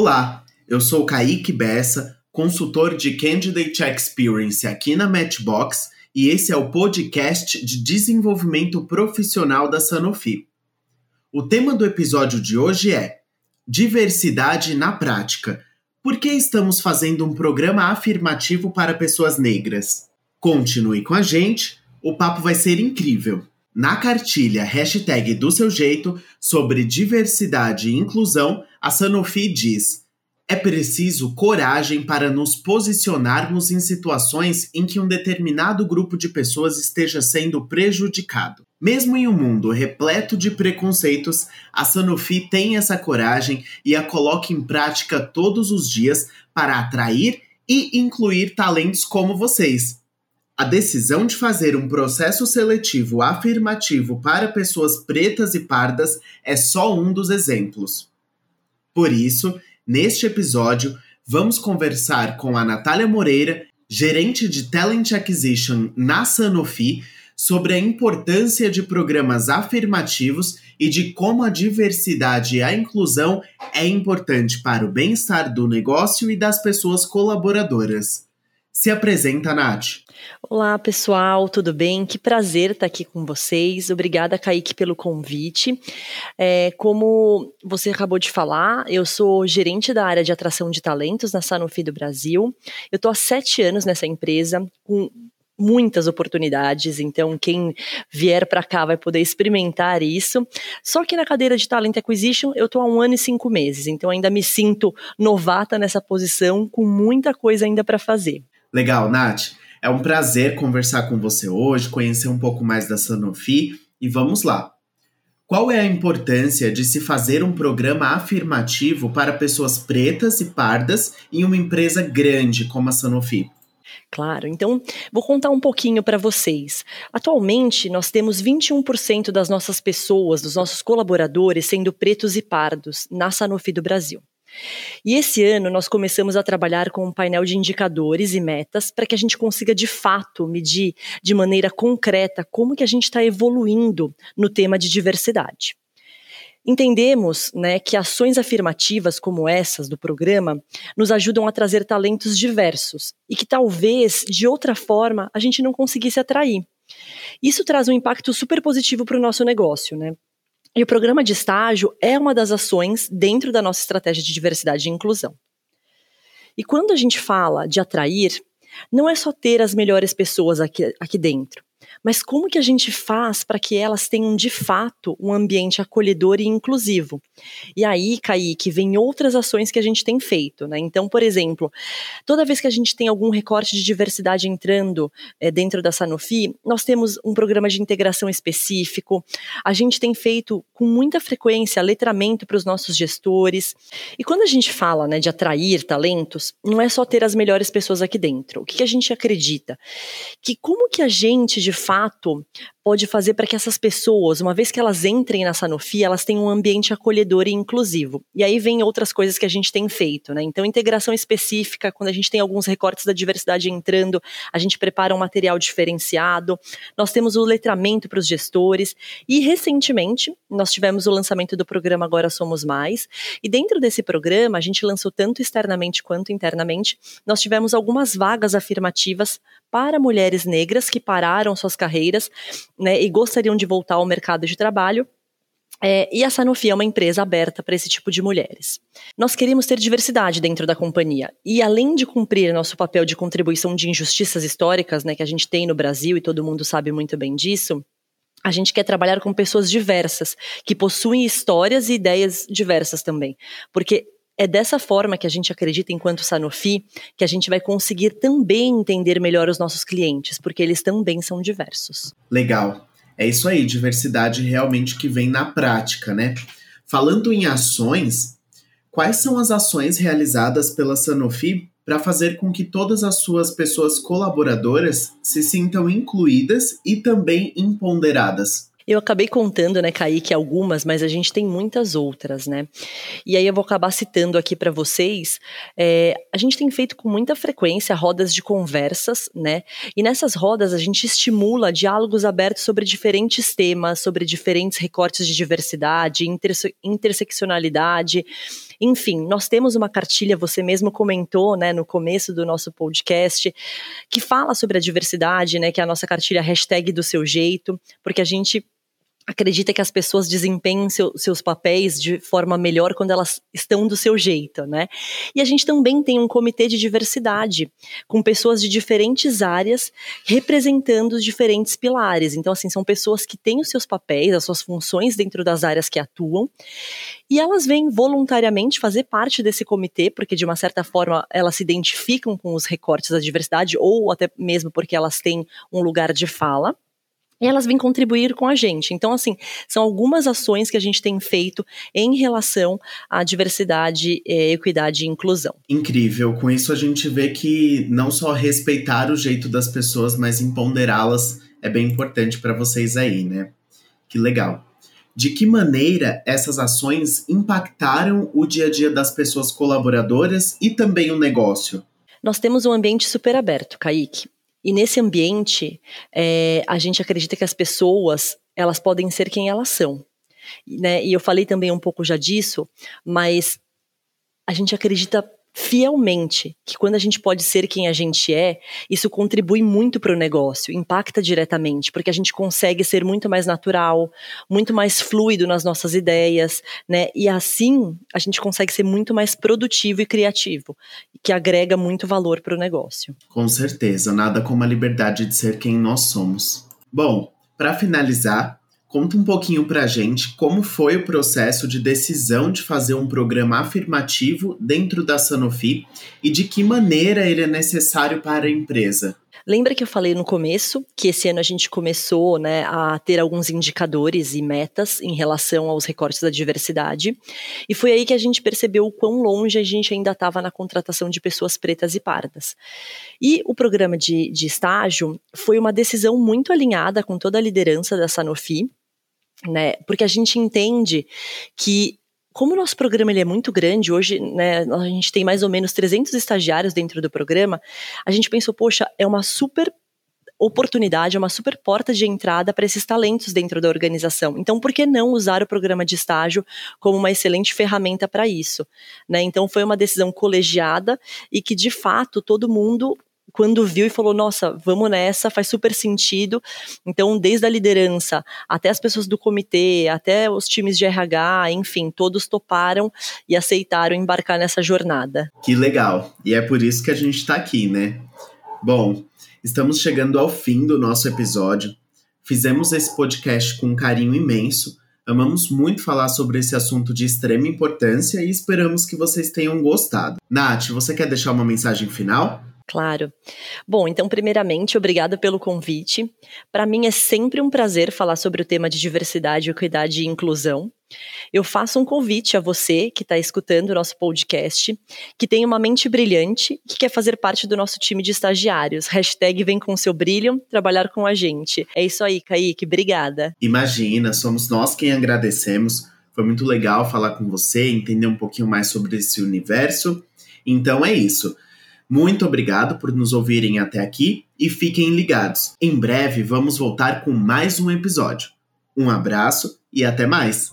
Olá, eu sou Kaique Bessa, consultor de Candidate Experience aqui na Matchbox e esse é o podcast de desenvolvimento profissional da Sanofi. O tema do episódio de hoje é Diversidade na prática. Por que estamos fazendo um programa afirmativo para pessoas negras? Continue com a gente, o papo vai ser incrível. Na cartilha hashtag do seu jeito sobre diversidade e inclusão, a Sanofi diz: é preciso coragem para nos posicionarmos em situações em que um determinado grupo de pessoas esteja sendo prejudicado. Mesmo em um mundo repleto de preconceitos, a Sanofi tem essa coragem e a coloca em prática todos os dias para atrair e incluir talentos como vocês. A decisão de fazer um processo seletivo afirmativo para pessoas pretas e pardas é só um dos exemplos. Por isso, neste episódio, vamos conversar com a Natália Moreira, gerente de Talent Acquisition na Sanofi, sobre a importância de programas afirmativos e de como a diversidade e a inclusão é importante para o bem-estar do negócio e das pessoas colaboradoras. Se apresenta, Nath. Olá, pessoal, tudo bem? Que prazer estar aqui com vocês. Obrigada, Kaique, pelo convite. É, como você acabou de falar, eu sou gerente da área de atração de talentos na Sanofi do Brasil. Eu estou há sete anos nessa empresa, com muitas oportunidades, então quem vier para cá vai poder experimentar isso. Só que na cadeira de Talent Acquisition eu estou há um ano e cinco meses, então ainda me sinto novata nessa posição, com muita coisa ainda para fazer. Legal, Nath. É um prazer conversar com você hoje, conhecer um pouco mais da Sanofi e vamos lá. Qual é a importância de se fazer um programa afirmativo para pessoas pretas e pardas em uma empresa grande como a Sanofi? Claro, então vou contar um pouquinho para vocês. Atualmente, nós temos 21% das nossas pessoas, dos nossos colaboradores, sendo pretos e pardos na Sanofi do Brasil. E esse ano nós começamos a trabalhar com um painel de indicadores e metas para que a gente consiga de fato medir de maneira concreta como que a gente está evoluindo no tema de diversidade. Entendemos né, que ações afirmativas como essas do programa nos ajudam a trazer talentos diversos e que talvez, de outra forma, a gente não conseguisse atrair. Isso traz um impacto super positivo para o nosso negócio, né? E o programa de estágio é uma das ações dentro da nossa estratégia de diversidade e inclusão. E quando a gente fala de atrair, não é só ter as melhores pessoas aqui, aqui dentro, mas como que a gente faz para que elas tenham de fato um ambiente acolhedor e inclusivo? E aí, Kaique, vem outras ações que a gente tem feito, né? Então, por exemplo, toda vez que a gente tem algum recorte de diversidade entrando é, dentro da Sanofi, nós temos um programa de integração específico, a gente tem feito com muita frequência letramento para os nossos gestores. E quando a gente fala né, de atrair talentos, não é só ter as melhores pessoas aqui dentro. O que a gente acredita? Que como que a gente, de fato, pode fazer para que essas pessoas, uma vez que elas entrem na Sanofi, elas tenham um ambiente acolhedor e inclusivo. E aí vem outras coisas que a gente tem feito, né? Então, integração específica, quando a gente tem alguns recortes da diversidade entrando, a gente prepara um material diferenciado. Nós temos o letramento para os gestores e recentemente nós tivemos o lançamento do programa Agora Somos Mais. E dentro desse programa, a gente lançou tanto externamente quanto internamente, nós tivemos algumas vagas afirmativas para mulheres negras que pararam suas carreiras né, e gostariam de voltar ao mercado de trabalho. É, e a Sanofi é uma empresa aberta para esse tipo de mulheres. Nós queremos ter diversidade dentro da companhia. E além de cumprir nosso papel de contribuição de injustiças históricas, né, que a gente tem no Brasil e todo mundo sabe muito bem disso, a gente quer trabalhar com pessoas diversas, que possuem histórias e ideias diversas também. Porque é dessa forma que a gente acredita, enquanto Sanofi, que a gente vai conseguir também entender melhor os nossos clientes, porque eles também são diversos. Legal. É isso aí, diversidade realmente que vem na prática, né? Falando em ações, quais são as ações realizadas pela Sanofi para fazer com que todas as suas pessoas colaboradoras se sintam incluídas e também empoderadas? Eu acabei contando, né, Kaique, algumas, mas a gente tem muitas outras, né? E aí eu vou acabar citando aqui para vocês. É, a gente tem feito com muita frequência rodas de conversas, né? E nessas rodas a gente estimula diálogos abertos sobre diferentes temas, sobre diferentes recortes de diversidade, interse interseccionalidade. Enfim, nós temos uma cartilha, você mesmo comentou, né, no começo do nosso podcast, que fala sobre a diversidade, né, que é a nossa cartilha hashtag do seu jeito, porque a gente acredita que as pessoas desempenhem seu, seus papéis de forma melhor quando elas estão do seu jeito, né? E a gente também tem um comitê de diversidade, com pessoas de diferentes áreas representando os diferentes pilares. Então, assim, são pessoas que têm os seus papéis, as suas funções dentro das áreas que atuam, e elas vêm voluntariamente fazer parte desse comitê, porque de uma certa forma elas se identificam com os recortes da diversidade, ou até mesmo porque elas têm um lugar de fala e elas vêm contribuir com a gente. Então, assim, são algumas ações que a gente tem feito em relação à diversidade, eh, equidade e inclusão. Incrível. Com isso, a gente vê que não só respeitar o jeito das pessoas, mas empoderá-las é bem importante para vocês aí, né? Que legal. De que maneira essas ações impactaram o dia a dia das pessoas colaboradoras e também o negócio? Nós temos um ambiente super aberto, Kaique. E nesse ambiente, é, a gente acredita que as pessoas elas podem ser quem elas são. Né? E eu falei também um pouco já disso, mas a gente acredita fielmente que quando a gente pode ser quem a gente é, isso contribui muito para o negócio, impacta diretamente, porque a gente consegue ser muito mais natural, muito mais fluido nas nossas ideias, né? E assim a gente consegue ser muito mais produtivo e criativo, que agrega muito valor para o negócio. Com certeza, nada como a liberdade de ser quem nós somos. Bom, para finalizar, Conta um pouquinho pra gente como foi o processo de decisão de fazer um programa afirmativo dentro da Sanofi e de que maneira ele é necessário para a empresa. Lembra que eu falei no começo que esse ano a gente começou né, a ter alguns indicadores e metas em relação aos recortes da diversidade? E foi aí que a gente percebeu o quão longe a gente ainda estava na contratação de pessoas pretas e pardas. E o programa de, de estágio foi uma decisão muito alinhada com toda a liderança da Sanofi né? Porque a gente entende que como o nosso programa ele é muito grande, hoje né, a gente tem mais ou menos 300 estagiários dentro do programa, a gente pensou, poxa, é uma super oportunidade, é uma super porta de entrada para esses talentos dentro da organização. Então, por que não usar o programa de estágio como uma excelente ferramenta para isso? Né? Então, foi uma decisão colegiada e que, de fato, todo mundo quando viu e falou: nossa, vamos nessa, faz super sentido. Então, desde a liderança até as pessoas do comitê, até os times de RH, enfim, todos toparam e aceitaram embarcar nessa jornada. Que legal! E é por isso que a gente está aqui, né? Bom, estamos chegando ao fim do nosso episódio. Fizemos esse podcast com um carinho imenso. Amamos muito falar sobre esse assunto de extrema importância e esperamos que vocês tenham gostado. Nath, você quer deixar uma mensagem final? Claro. Bom, então, primeiramente, obrigada pelo convite. Para mim é sempre um prazer falar sobre o tema de diversidade, equidade e inclusão. Eu faço um convite a você que está escutando o nosso podcast, que tem uma mente brilhante que quer fazer parte do nosso time de estagiários. Hashtag vem com seu brilho, trabalhar com a gente. É isso aí, Kaique. Obrigada. Imagina, somos nós quem agradecemos. Foi muito legal falar com você, entender um pouquinho mais sobre esse universo. Então é isso. Muito obrigado por nos ouvirem até aqui e fiquem ligados. Em breve vamos voltar com mais um episódio. Um abraço e até mais!